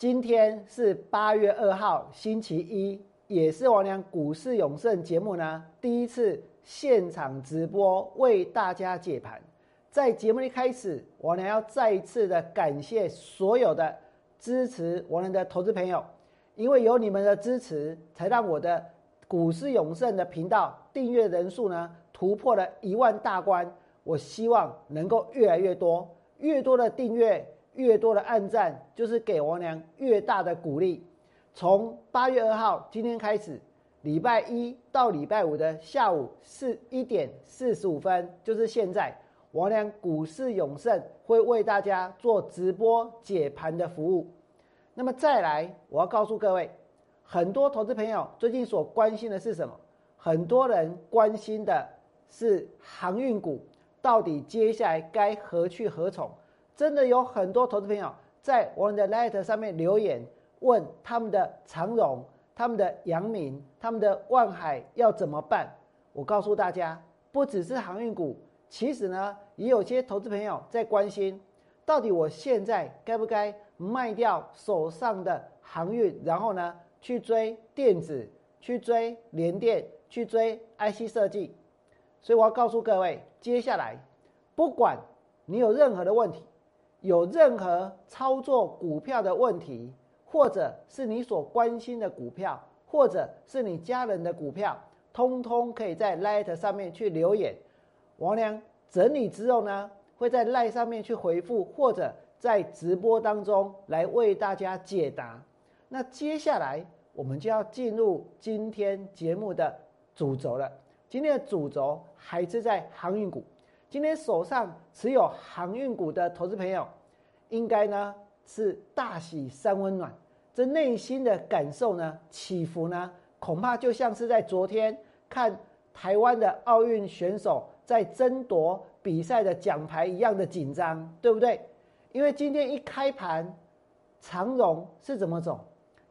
今天是八月二号，星期一，也是王良股市永胜节目呢第一次现场直播为大家解盘。在节目一开始，王良要再一次的感谢所有的支持王良的投资朋友，因为有你们的支持，才让我的股市永胜的频道订阅人数呢突破了一万大关。我希望能够越来越多，越多的订阅。越多的暗赞，就是给王良越大的鼓励。从八月二号今天开始，礼拜一到礼拜五的下午四一点四十五分，就是现在，王良股市永胜会为大家做直播解盘的服务。那么再来，我要告诉各位，很多投资朋友最近所关心的是什么？很多人关心的是航运股到底接下来该何去何从？真的有很多投资朋友在我们的 Letter 上面留言，问他们的长荣、他们的阳明、他们的万海要怎么办？我告诉大家，不只是航运股，其实呢，也有些投资朋友在关心，到底我现在该不该卖掉手上的航运，然后呢，去追电子，去追联电，去追 IC 设计。所以我要告诉各位，接下来不管你有任何的问题。有任何操作股票的问题，或者是你所关心的股票，或者是你家人的股票，通通可以在 Light 上面去留言。王良整理之后呢，会在 Light 上面去回复，或者在直播当中来为大家解答。那接下来我们就要进入今天节目的主轴了。今天的主轴还是在航运股。今天手上持有航运股的投资朋友，应该呢是大喜三温暖，这内心的感受呢起伏呢，恐怕就像是在昨天看台湾的奥运选手在争夺比赛的奖牌一样的紧张，对不对？因为今天一开盘，长荣是怎么走，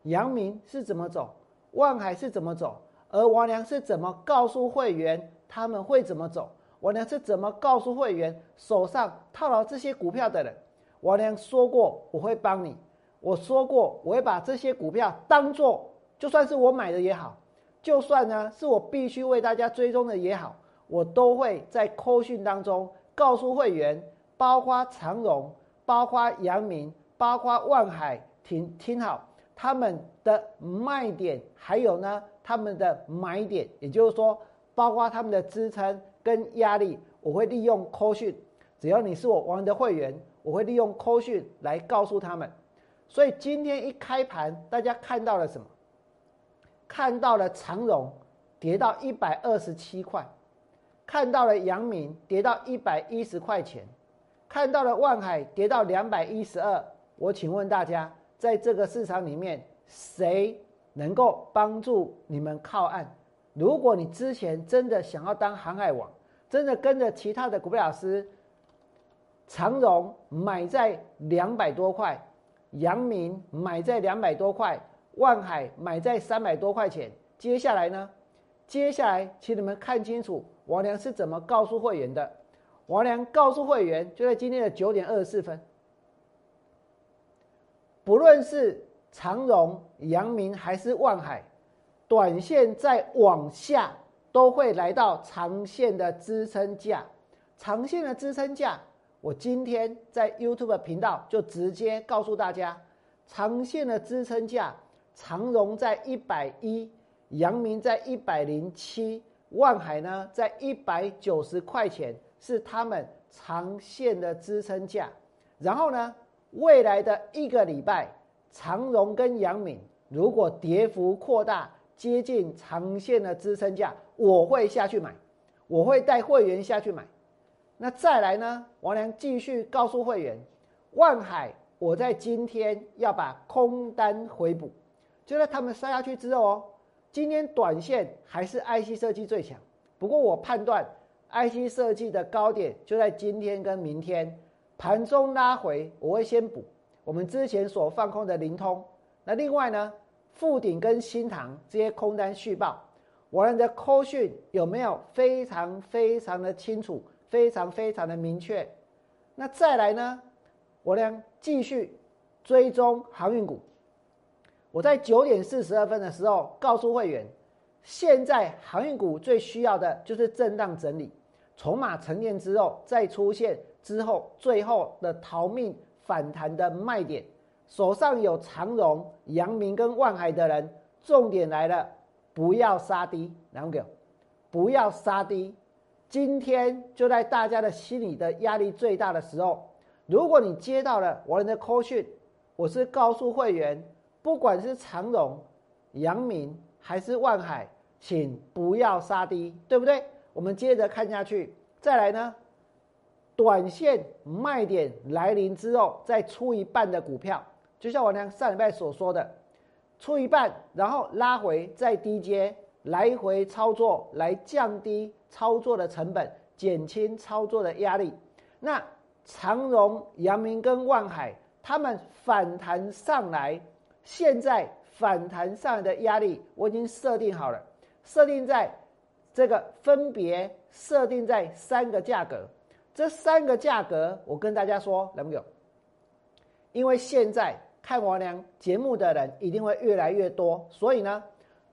阳明是怎么走，万海是怎么走，而王良是怎么告诉会员他们会怎么走？我娘是怎么告诉会员手上套牢这些股票的人？我娘说过我会帮你，我说过我会把这些股票当做就算是我买的也好，就算呢是我必须为大家追踪的也好，我都会在扣讯当中告诉会员，包括长荣、包括阳明、包括万海，听听好他们的卖点，还有呢他们的买点，也就是说，包括他们的支撑。跟压力，我会利用扣讯，只要你是我王的会员，我会利用扣讯来告诉他们。所以今天一开盘，大家看到了什么？看到了长荣跌到一百二十七块，看到了阳明跌到一百一十块钱，看到了万海跌到两百一十二。我请问大家，在这个市场里面，谁能够帮助你们靠岸？如果你之前真的想要当航海王，真的跟着其他的股票老师，长荣买在两百多块，阳明买在两百多块，万海买在三百多块钱，接下来呢？接下来，请你们看清楚，王良是怎么告诉会员的。王良告诉会员，就在今天的九点二十四分，不论是长荣、阳明还是万海。短线再往下都会来到长线的支撑价，长线的支撑价，我今天在 YouTube 频道就直接告诉大家，长线的支撑价，长荣在一百一，阳明在一百零七，万海呢在一百九十块钱是他们长线的支撑价。然后呢，未来的一个礼拜，长荣跟阳明如果跌幅扩大。接近长线的支撑价，我会下去买，我会带会员下去买。那再来呢？王良继续告诉会员，万海我在今天要把空单回补，就在他们杀下去之后哦，今天短线还是 IC 设计最强。不过我判断 IC 设计的高点就在今天跟明天盘中拉回，我会先补我们之前所放空的灵通。那另外呢，富鼎跟新塘这些空单续报，我们的扣讯有没有非常非常的清楚，非常非常的明确？那再来呢？我呢继续追踪航运股。我在九点四十二分的时候告诉会员，现在航运股最需要的就是震荡整理，筹码沉淀之后再出现之后最后的逃命反弹的卖点。手上有长荣、阳明跟万海的人，重点来了，不要杀低，两个，不要杀低。今天就在大家的心里的压力最大的时候。如果你接到了我的 call 讯，我是告诉会员，不管是长荣、阳明还是万海，请不要杀低，对不对？我们接着看下去，再来呢，短线卖点来临之后，再出一半的股票，就像我娘上礼拜所说的，出一半，然后拉回再低接，来回操作来降低操作的成本，减轻操作的压力，那。长荣、阳明跟万海，他们反弹上来，现在反弹上来的压力我已经设定好了，设定在这个分别设定在三个价格，这三个价格我跟大家说，能不能？因为现在看王良节目的人一定会越来越多，所以呢，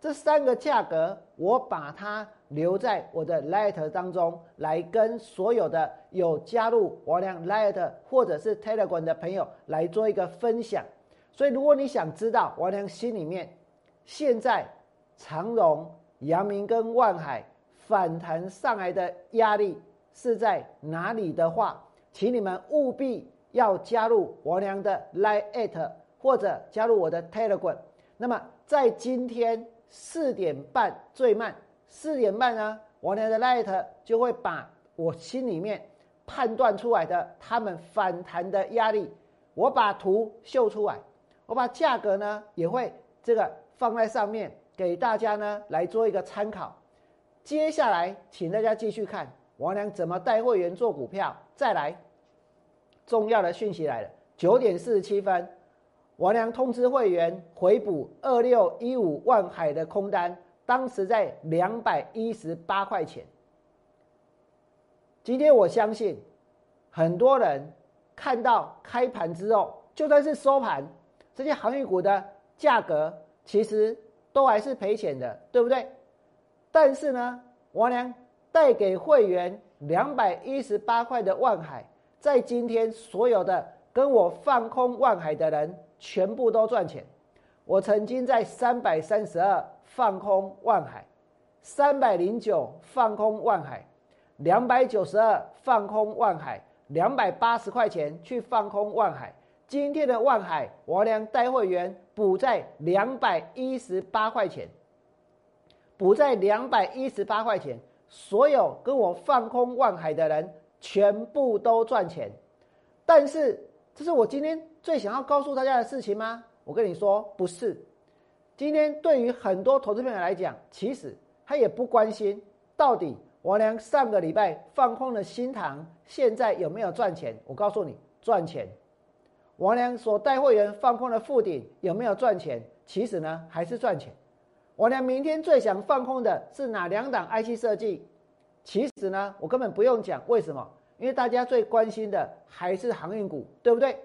这三个价格我把它。留在我的 Light 当中，来跟所有的有加入王良 Light 或者是 Telegram 的朋友来做一个分享。所以，如果你想知道王良心里面现在长荣、阳明跟万海反弹上来的压力是在哪里的话，请你们务必要加入王良的 Light 或者加入我的 Telegram。那么，在今天四点半最慢。四点半呢，我的 Light 就会把我心里面判断出来的他们反弹的压力，我把图秀出来，我把价格呢也会这个放在上面给大家呢来做一个参考。接下来，请大家继续看王良怎么带会员做股票。再来，重要的讯息来了，九点四十七分，王良通知会员回补二六一五万海的空单。当时在两百一十八块钱。今天我相信很多人看到开盘之后，就算是收盘，这些航运股的价格其实都还是赔钱的，对不对？但是呢，王良带给会员两百一十八块的万海，在今天所有的跟我放空万海的人，全部都赚钱。我曾经在三百三十二。放空万海，三百零九放空万海，两百九十二放空万海，两百八十块钱去放空万海。今天的万海，我俩带会员补在两百一十八块钱，补在两百一十八块钱。所有跟我放空万海的人，全部都赚钱。但是，这是我今天最想要告诉大家的事情吗？我跟你说，不是。今天对于很多投资朋友来讲，其实他也不关心到底王良上个礼拜放空的新塘现在有没有赚钱。我告诉你，赚钱。王良所带会员放空的富鼎有没有赚钱？其实呢，还是赚钱。王良明天最想放空的是哪两档 IC 设计？其实呢，我根本不用讲，为什么？因为大家最关心的还是航运股，对不对？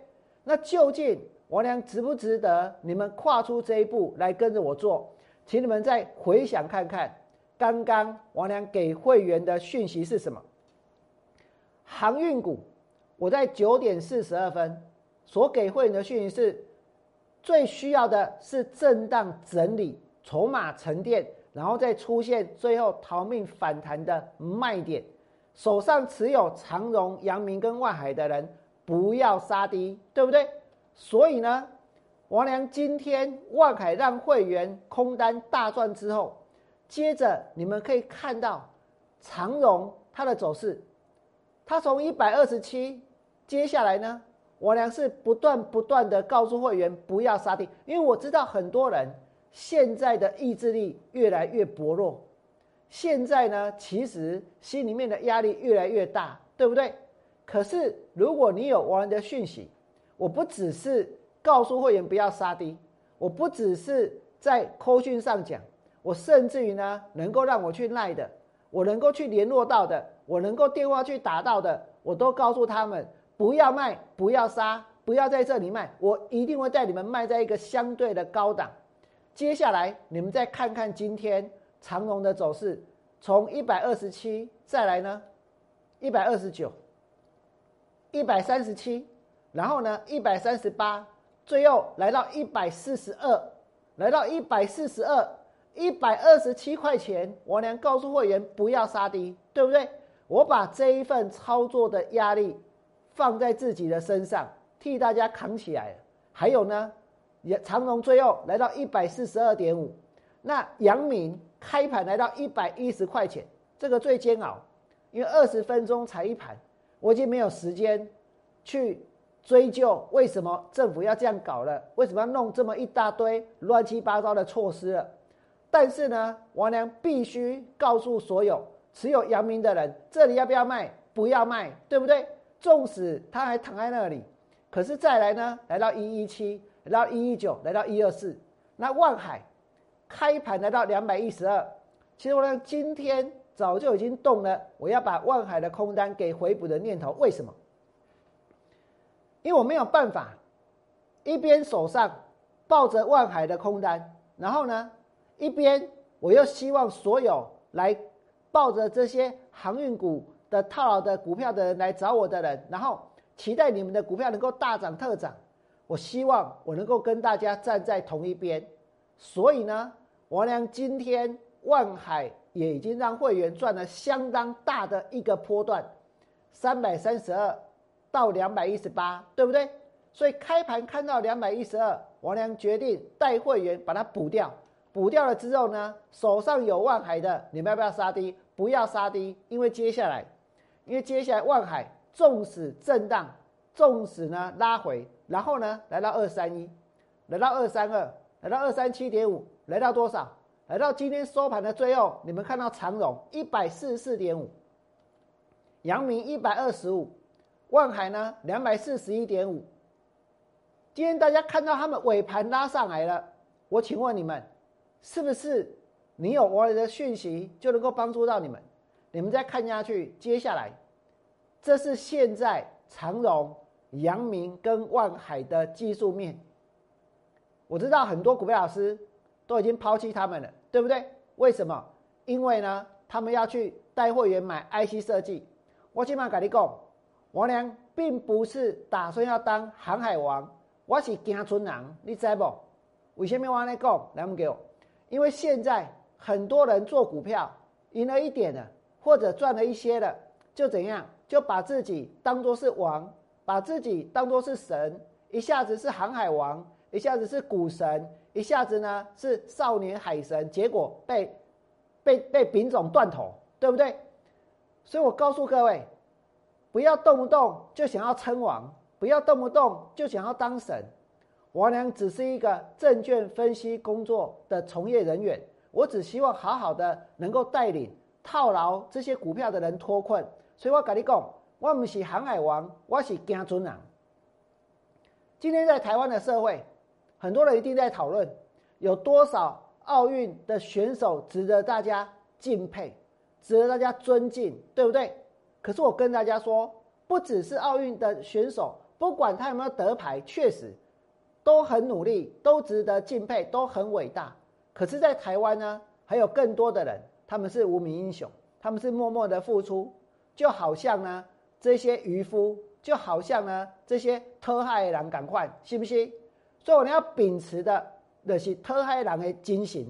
那究竟？王良值不值得你们跨出这一步来跟着我做？请你们再回想看看，刚刚王良给会员的讯息是什么？航运股，我在九点四十二分所给会员的讯息是：最需要的是震荡整理、筹码沉淀，然后再出现最后逃命反弹的卖点。手上持有长荣、阳明跟万海的人，不要杀低，对不对？所以呢，王良今天万凯让会员空单大赚之后，接着你们可以看到长荣它的走势，它从一百二十七，接下来呢我娘是不断不断的告诉会员不要杀低，因为我知道很多人现在的意志力越来越薄弱，现在呢，其实心里面的压力越来越大，对不对？可是如果你有王的讯息，我不只是告诉会员不要杀低，我不只是在扣讯上讲，我甚至于呢，能够让我去赖的，我能够去联络到的，我能够电话去打到的，我都告诉他们。不要卖，不要杀，不要在这里卖，我一定会带你们卖在一个相对的高档。接下来你们再看看今天长龙的走势，从一百二十七再来呢，一百二十九，一百三十七，然后呢一百三十八，最后来到一百四十二，来到一百四十二，一百二十七块钱，我娘告诉会员不要杀低，对不对？我把这一份操作的压力。放在自己的身上，替大家扛起来了。还有呢，也长隆最后来到一百四十二点五，那阳明开盘来到一百一十块钱，这个最煎熬，因为二十分钟才一盘，我已经没有时间去追究为什么政府要这样搞了，为什么要弄这么一大堆乱七八糟的措施了。但是呢，王良必须告诉所有持有阳明的人，这里要不要卖？不要卖，对不对？纵使他还躺在那里，可是再来呢？来到一一七，来到一一九，来到一二四。那万海开盘来到两百一十二，其实我呢今天早就已经动了，我要把万海的空单给回补的念头。为什么？因为我没有办法一边手上抱着万海的空单，然后呢一边我又希望所有来抱着这些航运股。的套牢的股票的人来找我的人，然后期待你们的股票能够大涨特涨。我希望我能够跟大家站在同一边。所以呢，王良今天万海也已经让会员赚了相当大的一个波段，三百三十二到两百一十八，对不对？所以开盘看到两百一十二，王良决定带会员把它补掉。补掉了之后呢，手上有万海的，你们要不要杀低？不要杀低，因为接下来。因为接下来万海纵使震荡，纵使呢拉回，然后呢来到二三一，来到二三二，来到二三七点五，来到多少？来到今天收盘的最后，你们看到长荣一百四十四点五，阳明一百二十五，万海呢两百四十一点五。今天大家看到他们尾盘拉上来了，我请问你们，是不是你有我的讯息就能够帮助到你们？你们再看下去，接下来，这是现在长荣、阳明跟万海的技术面。我知道很多股票老师都已经抛弃他们了，对不对？为什么？因为呢，他们要去带会员买 IC 设计。我起码跟你讲，我娘并不是打算要当航海王，我是惊村人，你知不？为什么我来讲？来，给我，因为现在很多人做股票赢了一点的。或者赚了一些的，就怎样，就把自己当做是王，把自己当做是神，一下子是航海王，一下子是股神，一下子呢是少年海神，结果被被被丙种断头，对不对？所以我告诉各位，不要动不动就想要称王，不要动不动就想要当神。我娘只是一个证券分析工作的从业人员，我只希望好好的能够带领。套牢这些股票的人脱困，所以我跟你讲，我不是航海王，我是惊尊人。今天在台湾的社会，很多人一定在讨论，有多少奥运的选手值得大家敬佩，值得大家尊敬，对不对？可是我跟大家说，不只是奥运的选手，不管他有没有得牌，确实都很努力，都值得敬佩，都很伟大。可是，在台湾呢，还有更多的人。他们是无名英雄，他们是默默的付出，就好像呢这些渔夫，就好像呢这些特害人，赶快信不信？所以我们要秉持的那是特害人的精神，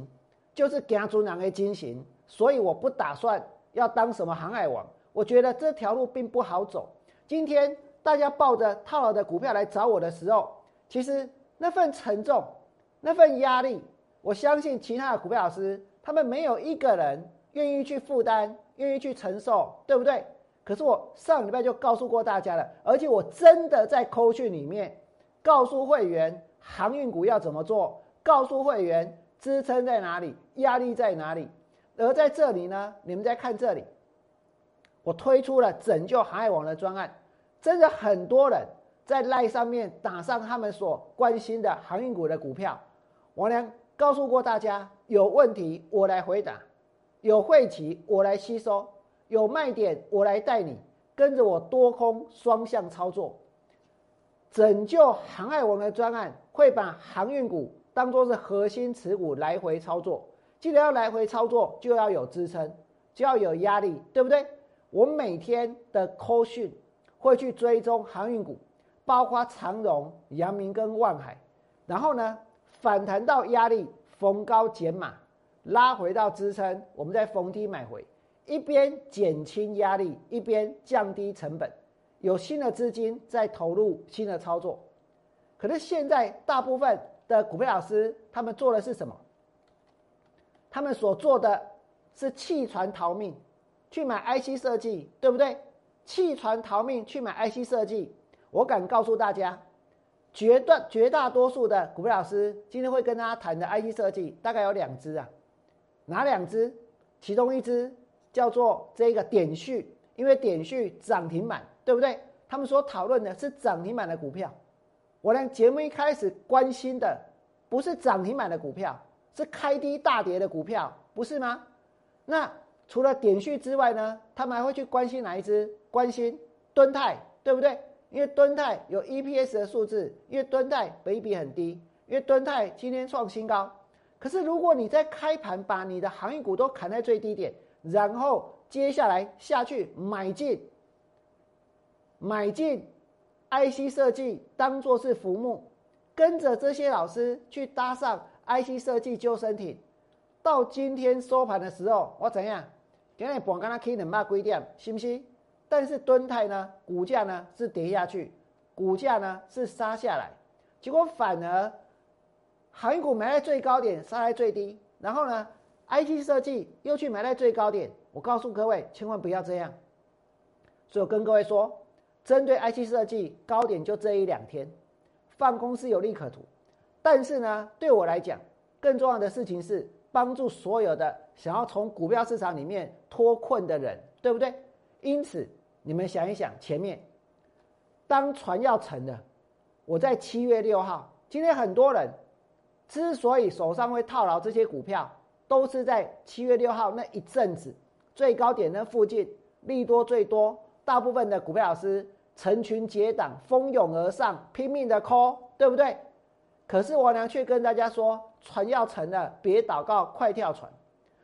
就是家尊人的精神。所以我不打算要当什么航海王，我觉得这条路并不好走。今天大家抱着套牢的股票来找我的时候，其实那份沉重，那份压力，我相信其他的股票老师。他们没有一个人愿意去负担，愿意去承受，对不对？可是我上礼拜就告诉过大家了，而且我真的在扣讯里面告诉会员航运股要怎么做，告诉会员支撑在哪里，压力在哪里。而在这里呢，你们再看这里，我推出了拯救航海网的专案，真的很多人在赖上面打上他们所关心的航运股的股票。王良告诉过大家，有问题我来回答，有晦气我来吸收。有卖点，我来带你跟着我多空双向操作，拯救航海王的专案会把航运股当做是核心持股来回操作。既然要来回操作，就要有支撑，就要有压力，对不对？我每天的 call 讯会去追踪航运股，包括长荣、阳明跟万海，然后呢反弹到压力逢高减码，拉回到支撑，我们再逢低买回。一边减轻压力，一边降低成本，有新的资金在投入新的操作。可是现在大部分的股票老师，他们做的是什么？他们所做的是弃船逃命，去买 IC 设计，对不对？弃船逃命去买 IC 设计，我敢告诉大家，绝大绝大多数的股票老师今天会跟大家谈的 IC 设计，大概有两只啊，哪两只？其中一只。叫做这个点序，因为点序涨停板，对不对？他们所讨论的是涨停板的股票。我连节目一开始关心的不是涨停板的股票，是开低大跌的股票，不是吗？那除了点序之外呢？他们还会去关心哪一只？关心敦泰，对不对？因为敦泰有 EPS 的数字，因为敦泰本比很低，因为敦泰今天创新高。可是如果你在开盘把你的行业股都砍在最低点，然后接下来下去买进，买进 IC 设计当做是浮木，跟着这些老师去搭上 IC 设计救生艇。到今天收盘的时候，我怎样？今天盘跟他开两百几点，信不信？但是敦泰呢，股价呢是跌下去，股价呢是杀下来，结果反而航运股买在最高点，杀在最低，然后呢？IT 设计又去买在最高点，我告诉各位，千万不要这样。所以我跟各位说，针对 IT 设计高点就这一两天，放空是有利可图。但是呢，对我来讲，更重要的事情是帮助所有的想要从股票市场里面脱困的人，对不对？因此，你们想一想，前面当船要沉了，我在七月六号，今天很多人之所以手上会套牢这些股票。都是在七月六号那一阵子最高点那附近，利多最多，大部分的股票老师成群结党蜂拥而上，拼命的 call，对不对？可是我娘却跟大家说，船要沉了，别祷告，快跳船。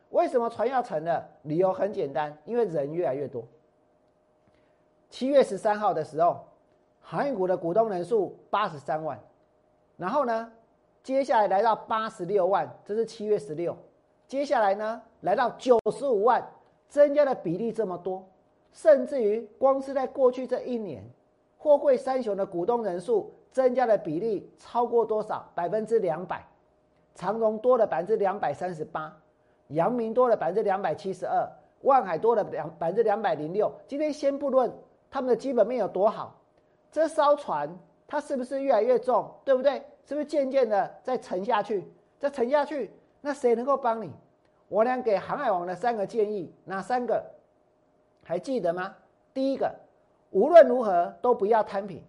为什么船要沉了？理由很简单，因为人越来越多。七月十三号的时候，航运股的股东人数八十三万，然后呢，接下来来到八十六万，这是七月十六。接下来呢，来到九十五万，增加的比例这么多，甚至于光是在过去这一年，货柜三雄的股东人数增加的比例超过多少？百分之两百，长荣多了百分之两百三十八，阳明多了百分之两百七十二，万海多了两百分之两百零六。今天先不论他们的基本面有多好，这艘船它是不是越来越重，对不对？是不是渐渐的在沉下去，再沉下去？那谁能够帮你？我俩给航海王的三个建议，哪三个？还记得吗？第一个，无论如何都不要摊平。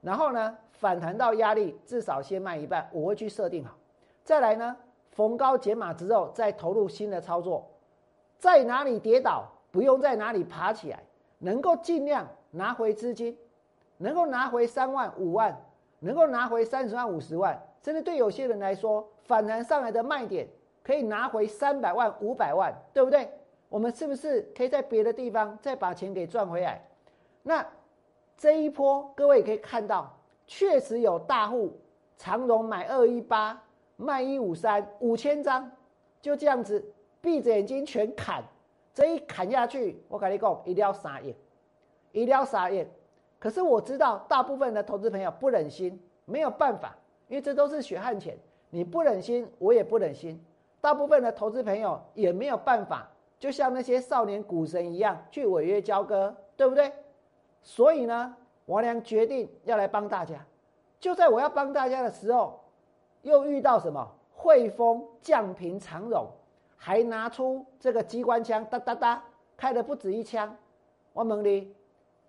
然后呢，反弹到压力至少先卖一半，我会去设定好。再来呢，逢高减码之后再投入新的操作。在哪里跌倒，不用在哪里爬起来，能够尽量拿回资金，能够拿回三万五万，能够拿回三十万五十万。甚至对有些人来说，反弹上来的卖点可以拿回三百万、五百万，对不对？我们是不是可以在别的地方再把钱给赚回来？那这一波各位可以看到，确实有大户长荣买二一八，卖一五三，五千张，就这样子闭着眼睛全砍。这一砍下去，我跟你讲，一定要傻眼，一定要傻眼。可是我知道，大部分的投资朋友不忍心，没有办法。因为这都是血汗钱，你不忍心，我也不忍心。大部分的投资朋友也没有办法，就像那些少年股神一样去违约交割，对不对？所以呢，王良决定要来帮大家。就在我要帮大家的时候，又遇到什么？汇丰降平长荣，还拿出这个机关枪，哒哒哒，开的不止一枪。我问你，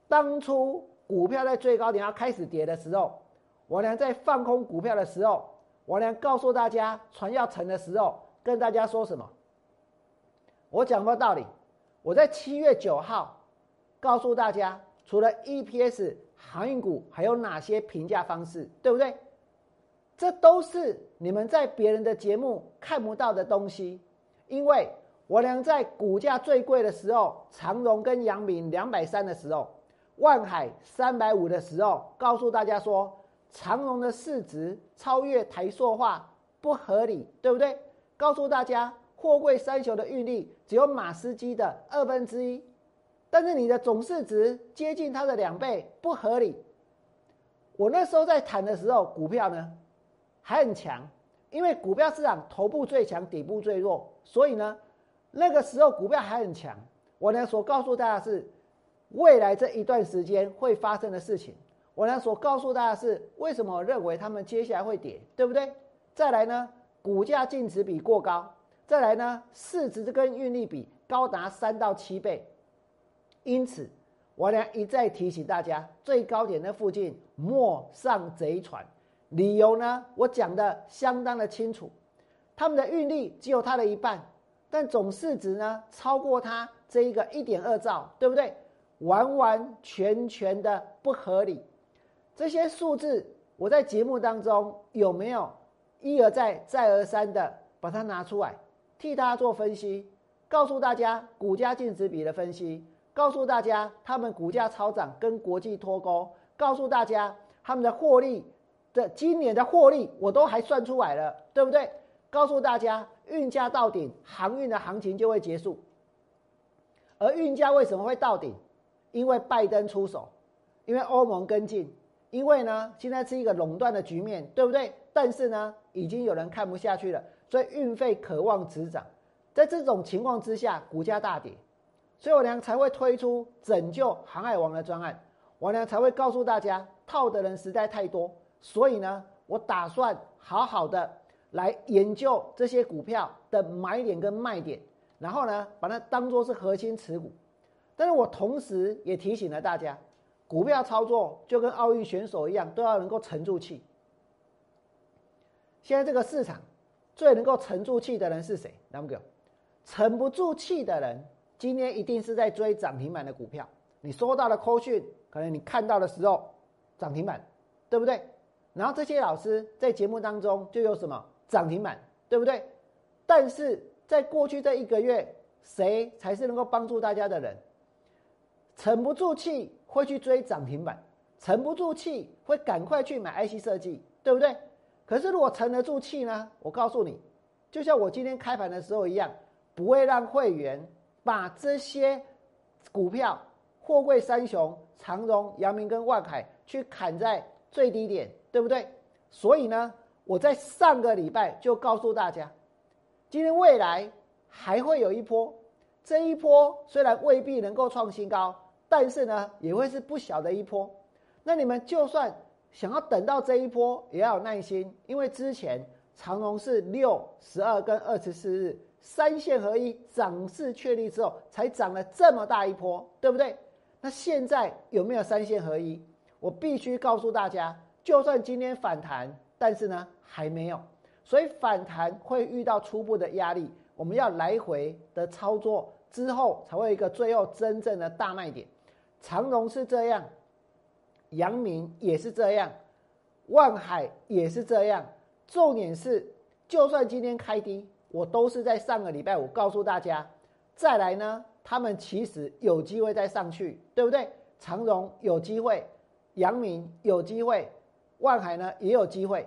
当初股票在最高点要开始跌的时候，王良在放空股票的时候，王良告诉大家船要沉的时候，跟大家说什么？我讲过道理。我在七月九号告诉大家，除了 EPS 航运股，还有哪些评价方式，对不对？这都是你们在别人的节目看不到的东西。因为我俩在股价最贵的时候，长荣跟阳明两百三的时候，万海三百五的时候，告诉大家说，长荣的市值超越台塑化不合理，对不对？告诉大家。货柜三雄的运力只有马斯基的二分之一，但是你的总市值接近它的两倍，不合理。我那时候在谈的时候，股票呢还很强，因为股票市场头部最强，底部最弱，所以呢那个时候股票还很强。我呢所告诉大家是未来这一段时间会发生的事情。我呢所告诉大家是为什么我认为他们接下来会跌，对不对？再来呢，股价净值比过高。再来呢，市值跟运力比高达三到七倍，因此我俩一再提醒大家，最高点的附近莫上贼船。理由呢，我讲的相当的清楚，他们的运力只有它的一半，但总市值呢超过它这一个一点二兆，对不对？完完全全的不合理。这些数字我在节目当中有没有一而再再而三的把它拿出来？替大家做分析，告诉大家股价净值比的分析，告诉大家他们股价超涨跟国际脱钩，告诉大家他们的获利的今年的获利我都还算出来了，对不对？告诉大家运价到顶，航运的行情就会结束。而运价为什么会到顶？因为拜登出手，因为欧盟跟进，因为呢现在是一个垄断的局面，对不对？但是呢已经有人看不下去了。所以运费渴望止涨，在这种情况之下，股价大跌，所以我娘才会推出拯救航海王的专案。我娘才会告诉大家，套的人实在太多，所以呢，我打算好好的来研究这些股票的买点跟卖点，然后呢，把它当做是核心持股。但是我同时也提醒了大家，股票操作就跟奥运选手一样，都要能够沉住气。现在这个市场。最能够沉住气的人是谁？那么个沉不住气的人，今天一定是在追涨停板的股票。你收到了扣讯，可能你看到的时候涨停板，对不对？然后这些老师在节目当中就有什么涨停板，对不对？但是在过去这一个月，谁才是能够帮助大家的人？沉不住气会去追涨停板，沉不住气会赶快去买 IC 设计，对不对？可是，如果沉得住气呢？我告诉你，就像我今天开盘的时候一样，不会让会员把这些股票、货柜三雄、长荣、阳明跟万海去砍在最低点，对不对？所以呢，我在上个礼拜就告诉大家，今天未来还会有一波，这一波虽然未必能够创新高，但是呢，也会是不小的一波。那你们就算。想要等到这一波也要有耐心，因为之前长荣是六、十二跟二十四日三线合一涨势确立之后，才涨了这么大一波，对不对？那现在有没有三线合一？我必须告诉大家，就算今天反弹，但是呢还没有，所以反弹会遇到初步的压力，我们要来回的操作之后，才会有一个最后真正的大卖点。长荣是这样。阳明也是这样，万海也是这样。重点是，就算今天开低，我都是在上个礼拜五告诉大家，再来呢，他们其实有机会再上去，对不对？长荣有机会，阳明有机会，万海呢也有机会。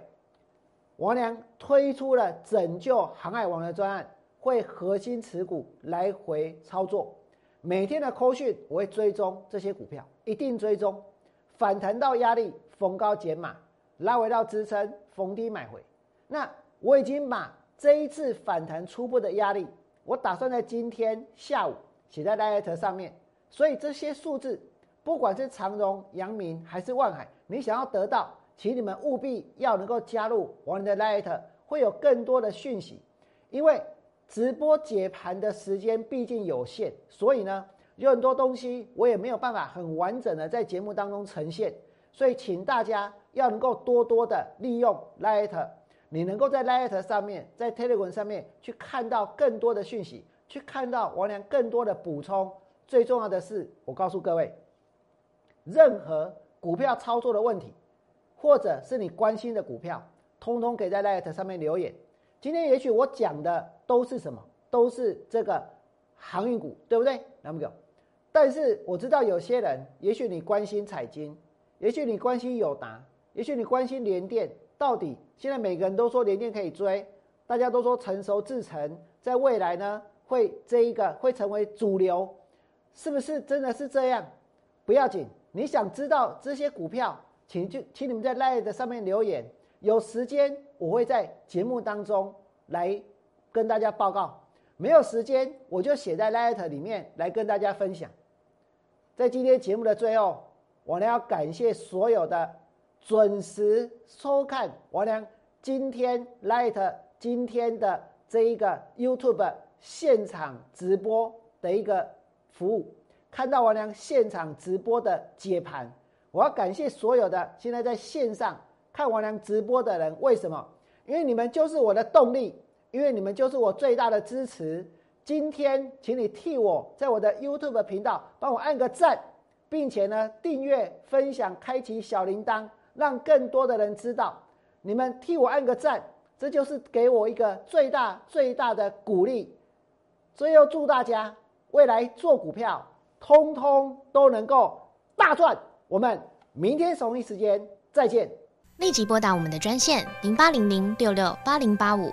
王良推出了拯救航海王的专案，会核心持股来回操作，每天的扣讯我会追踪这些股票，一定追踪。反弹到压力，逢高减码；拉回到支撑，逢低买回。那我已经把这一次反弹初步的压力，我打算在今天下午写在 Light 上面。所以这些数字不管是长荣、阳明还是万海，你想要得到，请你们务必要能够加入我们的 Light，会有更多的讯息。因为直播解盘的时间毕竟有限，所以呢，有很多东西我也没有办法很完整的在节目当中呈现。所以，请大家要能够多多的利用 Light，你能够在 Light 上面，在 Telegram 上面去看到更多的讯息，去看到王良更多的补充。最重要的是，我告诉各位。任何股票操作的问题，或者是你关心的股票，通通可以在 Light 上面留言。今天也许我讲的都是什么，都是这个航运股，对不对？那么有，但是我知道有些人，也许你关心彩金，也许你关心友达，也许你关心联电，到底现在每个人都说联电可以追，大家都说成熟制成，在未来呢会这一个会成为主流，是不是真的是这样？不要紧。你想知道这些股票，请就请你们在 Light 上面留言。有时间我会在节目当中来跟大家报告；没有时间，我就写在 Light 里面来跟大家分享。在今天节目的最后，我呢要感谢所有的准时收看我俩今天 Light 今天的这一个 YouTube 现场直播的一个服务。看到王良现场直播的解盘，我要感谢所有的现在在线上看王良直播的人。为什么？因为你们就是我的动力，因为你们就是我最大的支持。今天，请你替我在我的 YouTube 频道帮我按个赞，并且呢订阅、分享、开启小铃铛，让更多的人知道。你们替我按个赞，这就是给我一个最大最大的鼓励。最后，祝大家未来做股票。通通都能够大赚，我们明天同一时间再见。立即拨打我们的专线零八零零六六八零八五